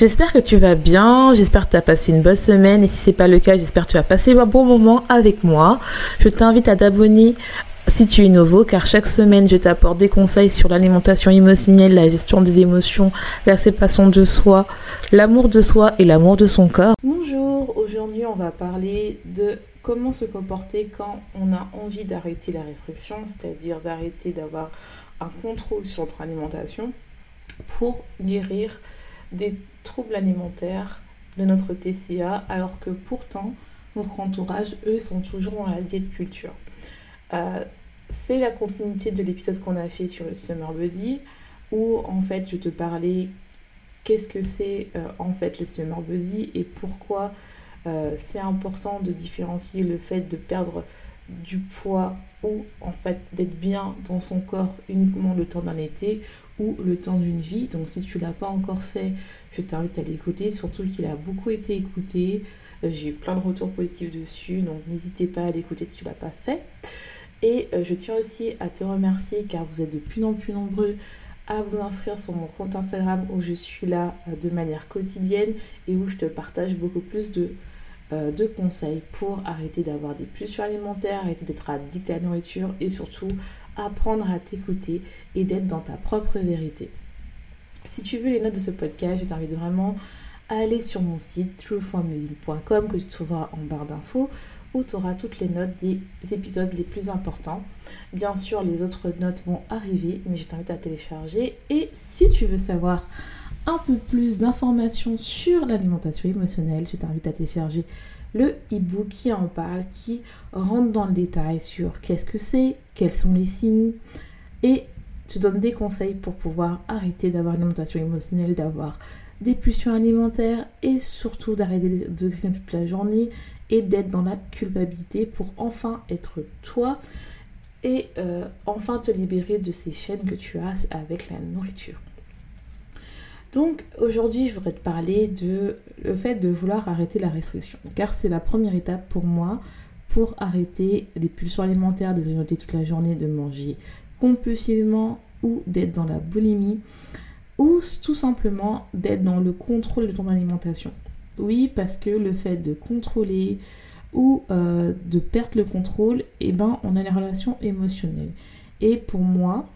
J'espère que tu vas bien, j'espère que tu as passé une bonne semaine et si c'est pas le cas, j'espère que tu as passé un bon moment avec moi. Je t'invite à t'abonner si tu es nouveau, car chaque semaine, je t'apporte des conseils sur l'alimentation émotionnelle, la gestion des émotions, la séparation de soi, l'amour de soi et l'amour de son corps. Bonjour, aujourd'hui on va parler de comment se comporter quand on a envie d'arrêter la restriction, c'est-à-dire d'arrêter d'avoir un contrôle sur notre alimentation pour guérir des troubles alimentaires de notre TCA, alors que pourtant, notre entourage, eux, sont toujours dans la diète culture. Euh, c'est la continuité de l'épisode qu'on a fait sur le Summer Body, où en fait, je te parlais qu'est-ce que c'est euh, en fait le Summer Body et pourquoi euh, c'est important de différencier le fait de perdre du poids ou en fait d'être bien dans son corps uniquement le temps d'un été ou le temps d'une vie. Donc si tu l'as pas encore fait, je t'invite à l'écouter, surtout qu'il a beaucoup été écouté. Euh, j'ai eu plein de retours positifs dessus, donc n'hésitez pas à l'écouter si tu l'as pas fait. Et euh, je tiens aussi à te remercier car vous êtes de plus en plus nombreux à vous inscrire sur mon compte Instagram où je suis là euh, de manière quotidienne et où je te partage beaucoup plus de euh, de conseils pour arrêter d'avoir des pulsions alimentaires, arrêter d'être addict à la nourriture et surtout apprendre à t'écouter et d'être dans ta propre vérité. Si tu veux les notes de ce podcast, je t'invite vraiment à aller sur mon site trueformusing.com que tu trouveras en barre d'infos où tu auras toutes les notes des épisodes les plus importants. Bien sûr, les autres notes vont arriver, mais je t'invite à télécharger. Et si tu veux savoir un peu plus d'informations sur l'alimentation émotionnelle, je t'invite à télécharger le e-book qui en parle, qui rentre dans le détail sur qu'est-ce que c'est, quels sont les signes et te donne des conseils pour pouvoir arrêter d'avoir une alimentation émotionnelle, d'avoir des pulsions alimentaires et surtout d'arrêter de grignoter toute la journée et d'être dans la culpabilité pour enfin être toi et euh, enfin te libérer de ces chaînes que tu as avec la nourriture. Donc aujourd'hui, je voudrais te parler de le fait de vouloir arrêter la restriction, car c'est la première étape pour moi pour arrêter les pulsions alimentaires, de grignoter toute la journée, de manger compulsivement ou d'être dans la boulimie ou tout simplement d'être dans le contrôle de ton alimentation. Oui, parce que le fait de contrôler ou euh, de perdre le contrôle, eh ben, on a les relations émotionnelles. Et pour moi,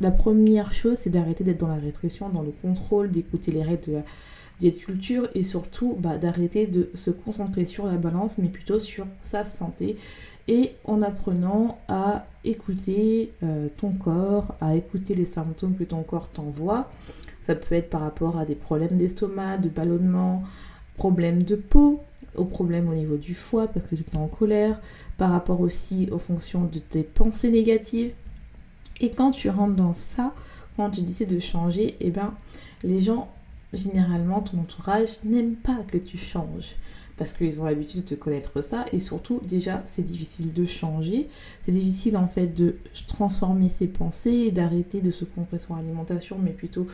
la première chose, c'est d'arrêter d'être dans la restriction, dans le contrôle, d'écouter les règles de la diète culture et surtout bah, d'arrêter de se concentrer sur la balance, mais plutôt sur sa santé et en apprenant à écouter euh, ton corps, à écouter les symptômes que ton corps t'envoie. Ça peut être par rapport à des problèmes d'estomac, de ballonnement, problèmes de peau, aux problèmes au niveau du foie parce que tu es en colère, par rapport aussi aux fonctions de tes pensées négatives et quand tu rentres dans ça, quand tu décides de changer, eh ben, les gens, généralement, ton entourage, n'aiment pas que tu changes. Parce qu'ils ont l'habitude de te connaître ça. Et surtout, déjà, c'est difficile de changer. C'est difficile, en fait, de transformer ses pensées, d'arrêter de se concentrer sur l'alimentation, mais plutôt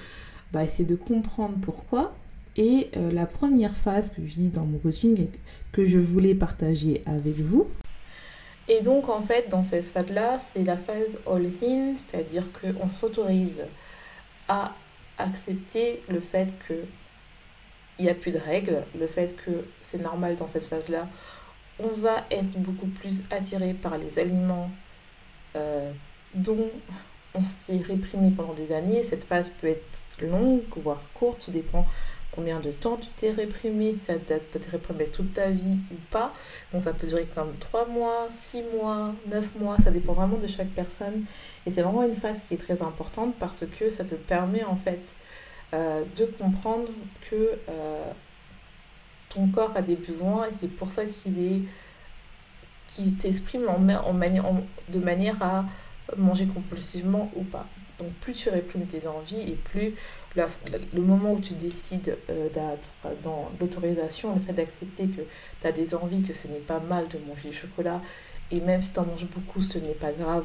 bah, essayer de comprendre pourquoi. Et euh, la première phase que je dis dans mon coaching que je voulais partager avec vous, et donc, en fait, dans cette phase-là, c'est la phase all-in, c'est-à-dire qu'on s'autorise à accepter le fait qu'il n'y a plus de règles, le fait que c'est normal dans cette phase-là. On va être beaucoup plus attiré par les aliments euh, dont on s'est réprimé pendant des années. Cette phase peut être longue, voire courte, tout dépend combien de temps tu t'es réprimé, si ça t'es réprimé toute ta vie ou pas. Donc ça peut durer comme 3 mois, 6 mois, 9 mois, ça dépend vraiment de chaque personne. Et c'est vraiment une phase qui est très importante parce que ça te permet en fait euh, de comprendre que euh, ton corps a des besoins et c'est pour ça qu'il est qui t'exprime en, de manière à manger compulsivement ou pas. Donc plus tu réprimes tes envies et plus le moment où tu décides euh, d'être dans l'autorisation, le fait d'accepter que tu as des envies, que ce n'est pas mal de manger du chocolat, et même si tu en manges beaucoup, ce n'est pas grave,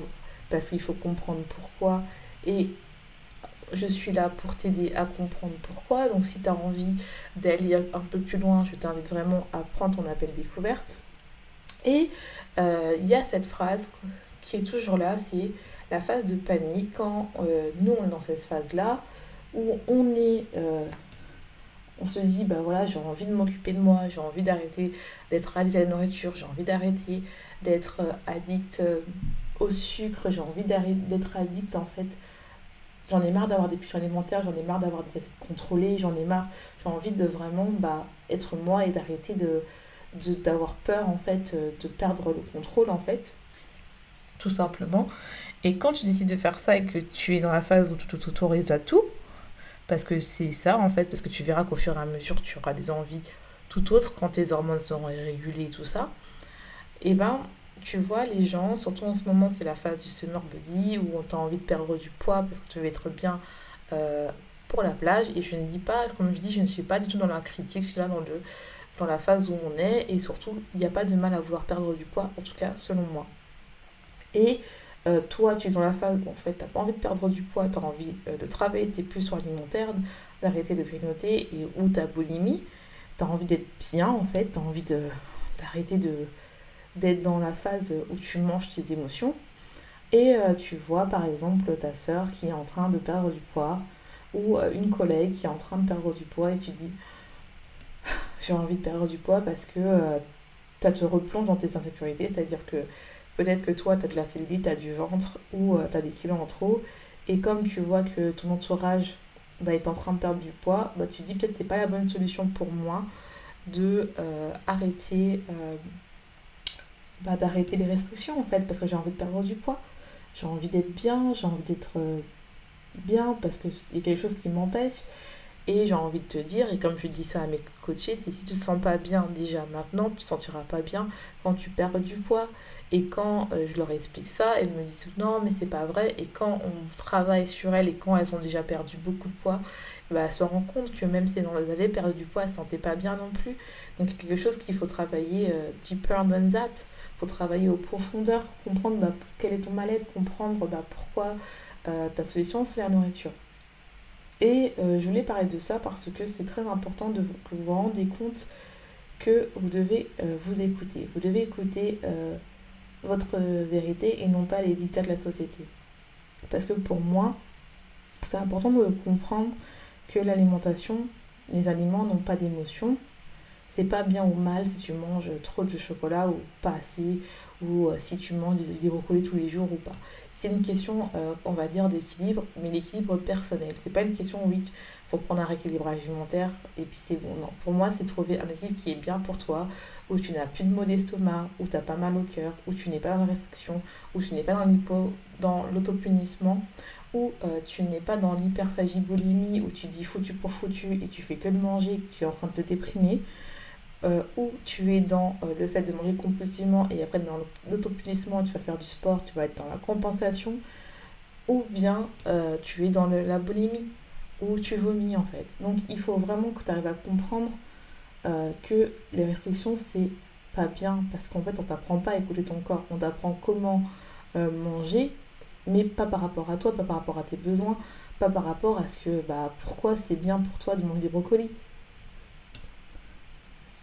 parce qu'il faut comprendre pourquoi. Et je suis là pour t'aider à comprendre pourquoi. Donc si tu as envie d'aller un peu plus loin, je t'invite vraiment à prendre ton appel découverte. Et euh, il y a cette phrase qui est toujours là, c'est la phase de panique quand euh, nous on est dans cette phase-là où on est, euh, on se dit bah voilà j'ai envie de m'occuper de moi, j'ai envie d'arrêter d'être addict à la nourriture, j'ai envie d'arrêter d'être addict au sucre, j'ai envie d'être addict en fait. J'en ai marre d'avoir des pulsions alimentaires, j'en ai marre d'avoir des assiettes contrôlées, j'en ai marre, j'ai envie de vraiment bah, être moi et d'arrêter de d'avoir peur en fait de perdre le contrôle en fait tout simplement et quand tu décides de faire ça et que tu es dans la phase où tu t'autorises à tout, parce que c'est ça en fait, parce que tu verras qu'au fur et à mesure tu auras des envies tout autres quand tes hormones seront régulées et tout ça, et eh ben tu vois les gens, surtout en ce moment c'est la phase du summer body où on a envie de perdre du poids parce que tu veux être bien euh, pour la plage et je ne dis pas, comme je dis, je ne suis pas du tout dans la critique, je suis là dans, dans la phase où on est et surtout il n'y a pas de mal à vouloir perdre du poids, en tout cas selon moi. Et euh, toi, tu es dans la phase où en fait, tu n'as pas envie de perdre du poids, tu as envie euh, de travailler tes pulsions alimentaires, d'arrêter de grignoter, et où ta boulimie, tu envie d'être bien en fait, tu as envie d'arrêter de, d'être dans la phase où tu manges tes émotions. Et euh, tu vois par exemple ta soeur qui est en train de perdre du poids, ou une collègue qui est en train de perdre du poids, et tu dis j'ai envie de perdre du poids parce que tu te replonges dans tes insécurités, c'est-à-dire que Peut-être que toi, tu as de la cellulite, tu as du ventre ou euh, tu as des kilos en trop. Et comme tu vois que ton entourage bah, est en train de perdre du poids, bah, tu te dis peut-être que ce n'est pas la bonne solution pour moi de euh, arrêter, euh, bah, d'arrêter les restrictions en fait, parce que j'ai envie de perdre du poids. J'ai envie d'être bien, j'ai envie d'être bien parce y a quelque chose qui m'empêche. Et j'ai envie de te dire, et comme je dis ça à mes coachés, c'est si tu ne te sens pas bien déjà maintenant, tu ne te sentiras pas bien quand tu perds du poids. Et quand euh, je leur explique ça, elles me disent non, mais c'est pas vrai. Et quand on travaille sur elles et quand elles ont déjà perdu beaucoup de poids, bah, elles se rendent compte que même si elles avaient perdu du poids, elles ne se sentaient pas bien non plus. Donc quelque chose qu'il faut travailler deeper than that. Il faut travailler au profondeur, comprendre bah, quel est ton mal-être, comprendre bah, pourquoi euh, ta solution c'est la nourriture. Et je voulais parler de ça parce que c'est très important de, que vous vous rendez compte que vous devez vous écouter. Vous devez écouter votre vérité et non pas les dictats de la société. Parce que pour moi, c'est important de comprendre que l'alimentation, les aliments n'ont pas d'émotion. C'est pas bien ou mal si tu manges trop de chocolat ou pas assez, ou euh, si tu manges des, brocolis tous les jours ou pas. C'est une question, euh, on va dire, d'équilibre, mais l'équilibre personnel. C'est pas une question, oui, faut prendre un rééquilibrage alimentaire et puis c'est bon. Non, pour moi, c'est trouver un équilibre qui est bien pour toi, où tu n'as plus de maux d'estomac, où tu pas mal au cœur, où tu n'es pas dans la restriction, où tu n'es pas dans l'hypo, dans l'autopunissement, où euh, tu n'es pas dans l'hyperphagie boulimie, où tu dis foutu pour foutu et tu fais que de manger, et tu es en train de te déprimer. Euh, où tu es dans euh, le fait de manger compulsivement et après dans l'autopunissement, tu vas faire du sport, tu vas être dans la compensation, ou bien tu es dans la boulimie, où tu vomis en fait. Donc il faut vraiment que tu arrives à comprendre euh, que les restrictions c'est pas bien parce qu'en fait on t'apprend pas à écouter ton corps, on t'apprend comment euh, manger, mais pas par rapport à toi, pas par rapport à tes besoins, pas par rapport à ce que bah pourquoi c'est bien pour toi de manger des brocolis.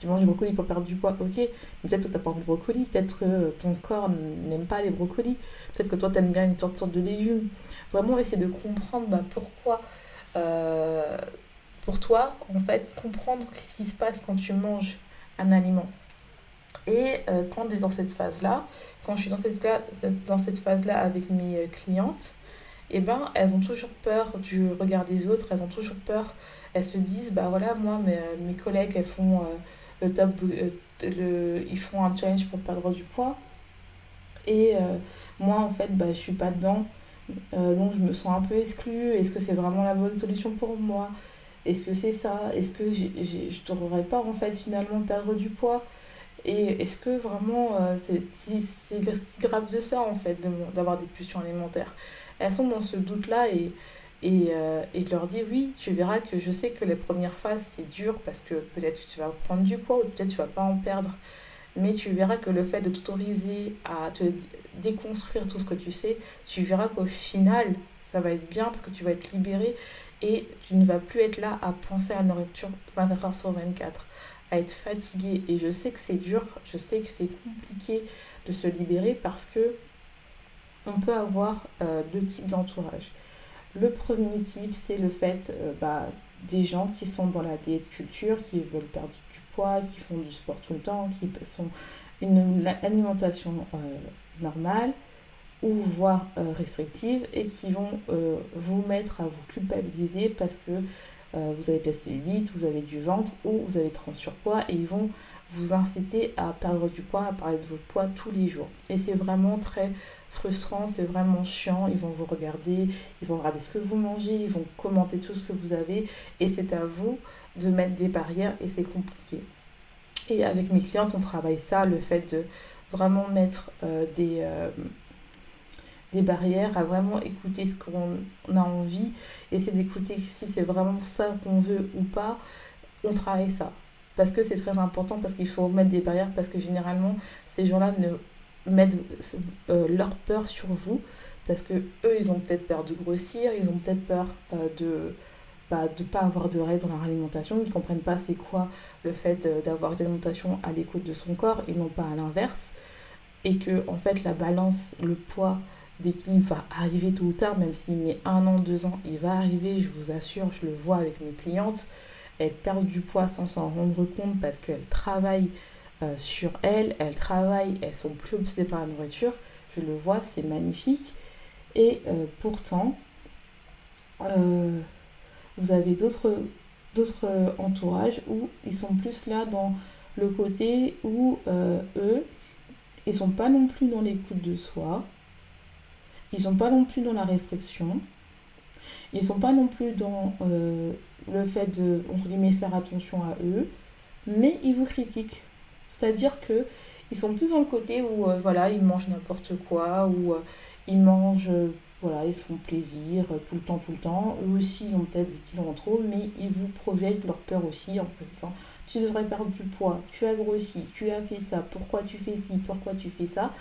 Tu manges des brocolis pour perdre du poids, ok, mais peut-être que tu n'as pas envie de brocolis, peut-être que ton corps n'aime pas les brocolis, peut-être que toi tu aimes bien une sorte de légumes. Vraiment essayer de comprendre bah, pourquoi euh, pour toi, en fait, comprendre ce qui se passe quand tu manges un aliment. Et euh, quand tu es dans cette phase-là, quand je suis dans cette, dans cette phase-là avec mes euh, clientes, eh ben, elles ont toujours peur du regard des autres, elles ont toujours peur elles se disent, bah voilà, moi, mes collègues, elles font top, le, ils font un challenge pour perdre du poids. Et moi, en fait, bah, je suis pas dedans. donc, je me sens un peu exclue. Est-ce que c'est vraiment la bonne solution pour moi? Est-ce que c'est ça? Est-ce que je ne devrais pas, en fait, finalement perdre du poids? Et est-ce que vraiment euh, c'est si, grave de ça, en fait, d'avoir des pulsions alimentaires? Elles sont dans ce doute-là et, et, euh, leur dis oui, tu verras que je sais que les premières phases, c'est dur parce que peut-être que tu vas prendre du poids ou peut-être tu vas pas en perdre. Mais tu verras que le fait de t'autoriser à te déconstruire tout ce que tu sais, tu verras qu'au final, ça va être bien parce que tu vas être libéré et tu ne vas plus être là à penser à la nourriture 24 heures sur 24 à être fatigué. Et je sais que c'est dur, je sais que c'est compliqué de se libérer parce que on peut avoir euh, deux types d'entourage. Le premier type, c'est le fait euh, bah, des gens qui sont dans la diète culture, qui veulent perdre du poids, qui font du sport tout le temps, qui sont une alimentation euh, normale ou voire restrictive et qui vont vous mettre à vous culpabiliser parce que euh, vous avez de la cellulite, vous avez du ventre ou vous avez trop surpoids et ils vont vous inciter à perdre du poids, à parler de votre poids tous les jours. Et c'est vraiment très frustrant, c'est vraiment chiant. Ils vont vous regarder, ils vont regarder ce que vous mangez, ils vont commenter tout ce que vous avez et c'est à vous de mettre des barrières et c'est compliqué. Et avec mes clientes, on travaille ça, le fait de vraiment mettre euh, des, euh, des barrières, à vraiment écouter ce qu'on a envie, essayer d'écouter si c'est vraiment ça qu'on veut ou pas, on travaille ça. Parce que c'est très important, parce qu'il faut mettre des barrières, parce que généralement, ces gens-là ne mettent euh, leur peur sur vous, parce que eux, ils ont peut-être peur de grossir, ils ont peut-être peur euh, de bah, de pas avoir de règles dans leur alimentation, ils ne comprennent pas c'est quoi le fait d'avoir une alimentation à l'écoute de son corps et non pas à l'inverse. Et que, en fait, la balance, le poids, d'équilibre va arriver tôt ou tard, même s'il met un an, deux ans, il va arriver, je vous assure, je le vois avec mes clientes. Elles perdent du poids sans s'en rendre compte parce qu'elles travaillent euh, sur elles, elles travaillent, elles sont plus obsédées par la nourriture. Je le vois, c'est magnifique. Et euh, pourtant, euh, vous avez d'autres entourages où ils sont plus là dans le côté où eux, ils sont pas non plus dans l'écoute de soi, ils sont pas non plus dans la restriction. Ils sont pas non plus dans le fait de, entre guillemets, faire attention à eux. Mais ils vous critiquent. C'est-à-dire que ils sont plus dans le côté où, euh, voilà, ils mangent n'importe quoi, ou euh, ils mangent, voilà, ils se font plaisir tout le temps, tout le temps. Eux aussi, ils ont peut-être des kilos en trop, mais ils vous projettent leur peur aussi en disant tu devrais perdre du poids, tu as grossi, tu as fait ça, pourquoi tu fais ci, pourquoi tu fais ça?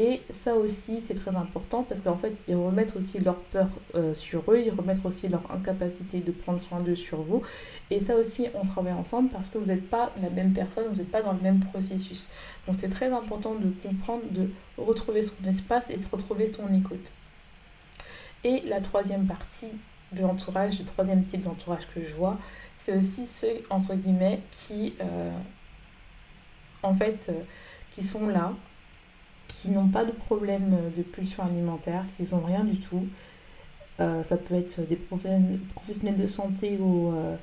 Et ça aussi, c'est très important parce qu'en fait, ils remettent aussi leur peur euh, sur eux, ils remettent aussi leur incapacité de prendre soin d'eux sur vous. Et ça aussi, on travaille ensemble parce que vous n'êtes pas la même personne, vous n'êtes pas dans le même processus. Donc c'est très important de comprendre, de retrouver son espace et se retrouver son écoute. Et la troisième partie de l'entourage, le troisième type d'entourage que je vois, c'est aussi ceux, entre guillemets, qui, euh, en fait, euh, qui sont là qui n'ont pas de problème de pulsion alimentaire, qui n'ont rien du tout. Euh, ça peut être des professionnels de santé ou, euh,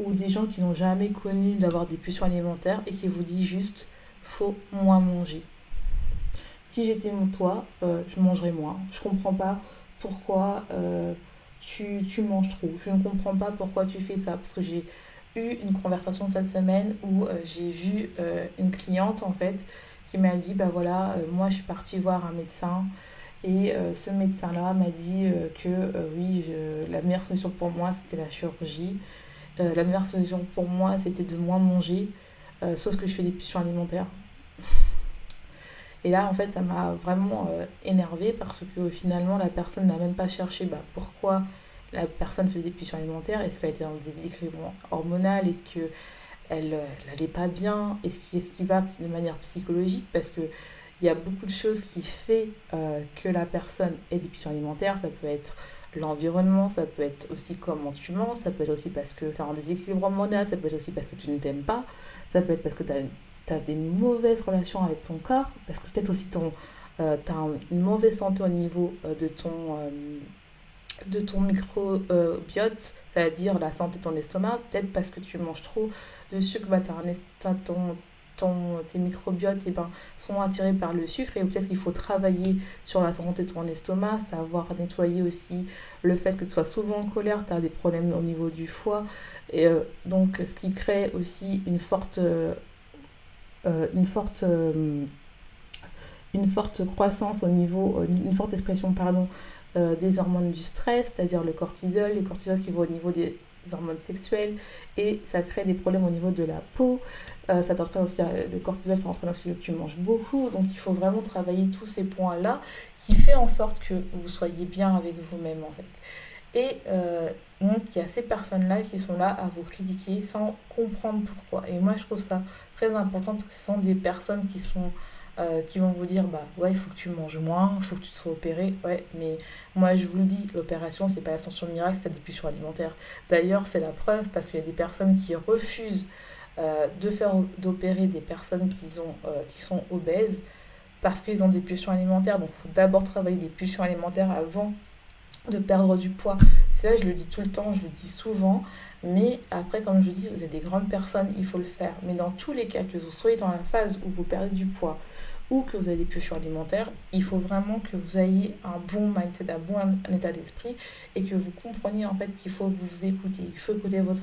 ou des gens qui n'ont jamais connu d'avoir des pulsions alimentaires et qui vous disent juste faut moins manger. Si j'étais toi, euh, je mangerais moins. Je comprends pas pourquoi tu, tu, manges trop. Je ne comprends pas pourquoi tu fais ça. Parce que j'ai eu une conversation cette semaine où j'ai vu une cliente en fait qui m'a dit bah voilà, euh, moi je suis partie voir un médecin et euh, ce médecin-là m'a dit euh, que oui, la meilleure solution pour moi c'était la chirurgie. la meilleure solution pour moi c'était de moins manger, sauf que je fais des pulsions alimentaires. Et là, en fait, ça m'a vraiment énervée parce que finalement, la personne n'a même pas cherché bah, pourquoi la personne fait des pulsions alimentaires. Est-ce qu'elle était dans des déséquilibre hormonal Est-ce que elle n'allait pas bien, est-ce qui va de manière psychologique? Parce que il y a beaucoup de choses qui font euh, que la personne ait des pulsions alimentaires. Ça peut être l'environnement, ça peut être aussi comment tu manges, ça peut être aussi parce que tu as un déséquilibre hormonal, ça peut être aussi parce que tu ne t'aimes pas, ça peut être parce que tu as, des mauvaises relations avec ton corps, parce que peut-être aussi ton, euh, tu as une mauvaise santé au niveau euh, de ton de ton microbiote, c'est-à-dire la santé de ton estomac, peut-être parce que tu manges trop de sucre, bah, ton, ton, tes microbiotes eh ben, sont attirés par le sucre et peut-être qu'il faut travailler sur la santé de ton estomac, savoir nettoyer aussi le fait que tu sois souvent en colère, tu as des problèmes au niveau du foie, et euh, donc ce qui crée aussi une forte, euh, une forte une forte croissance au niveau, une forte expression pardon, euh, des hormones du stress, c'est-à-dire le cortisol, les cortisol qui vont au niveau des hormones sexuelles et ça crée des problèmes au niveau de la peau. Euh, ça t'entraîne aussi, le cortisol, ça entraîne aussi que tu manges beaucoup. Donc il faut vraiment travailler tous ces points-là qui fait en sorte que vous soyez bien avec vous-même en fait. Et euh, donc il y a ces personnes-là qui sont là à vous critiquer sans comprendre pourquoi. Et moi je trouve ça très important parce que ce sont des personnes qui sont euh, qui vont vous dire bah ouais il faut que tu manges moins, il faut que tu te sois opéré. Ouais, mais moi je vous le dis, l'opération c'est pas l'ascension miracle, c'est la dépulsion alimentaire. D'ailleurs, c'est la preuve parce qu'il y a des personnes qui refusent euh, de faire d'opérer des personnes qui, ont, euh, qui sont obèses parce qu'ils ont des pulsions alimentaires. Donc il faut d'abord travailler des pulsions alimentaires avant de perdre du poids. C'est ça, je le dis tout le temps, je le dis souvent. Mais après, comme je dis, vous êtes des grandes personnes, il faut le faire. Mais dans tous les cas, que vous soyez dans la phase où vous perdez du poids ou que vous avez des pulsions alimentaires, il faut vraiment que vous ayez un bon mindset, un bon état d'esprit et que vous compreniez en fait qu'il faut vous écouter, il faut écouter votre,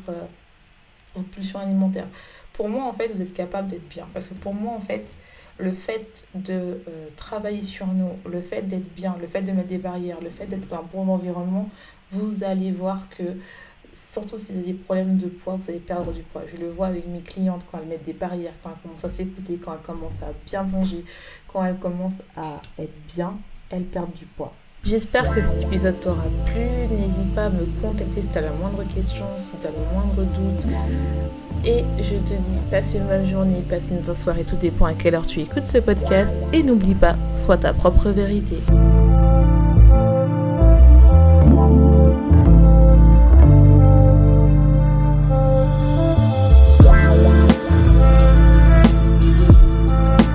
votre pulsion alimentaire. Pour moi, en fait, vous êtes capable d'être bien. Parce que pour moi, en fait, le fait de euh, travailler sur nous, le fait d'être bien, le fait de mettre des barrières, le fait d'être dans un bon environnement, vous allez voir que surtout si vous avez des problèmes de poids, vous allez perdre du poids. Je le vois avec mes clientes quand elles mettent des barrières, quand elles commencent à s'écouter, quand elles commencent à bien manger, quand elles commencent à être bien, elles perdent du poids. J'espère que cet épisode t'aura plu. N'hésite pas à me contacter si tu as la moindre question, si tu le moindre doute. Et je te dis, passe une bonne journée, passe une bonne soirée, tout dépend à quelle heure tu écoutes ce podcast. Et n'oublie pas, sois ta propre vérité.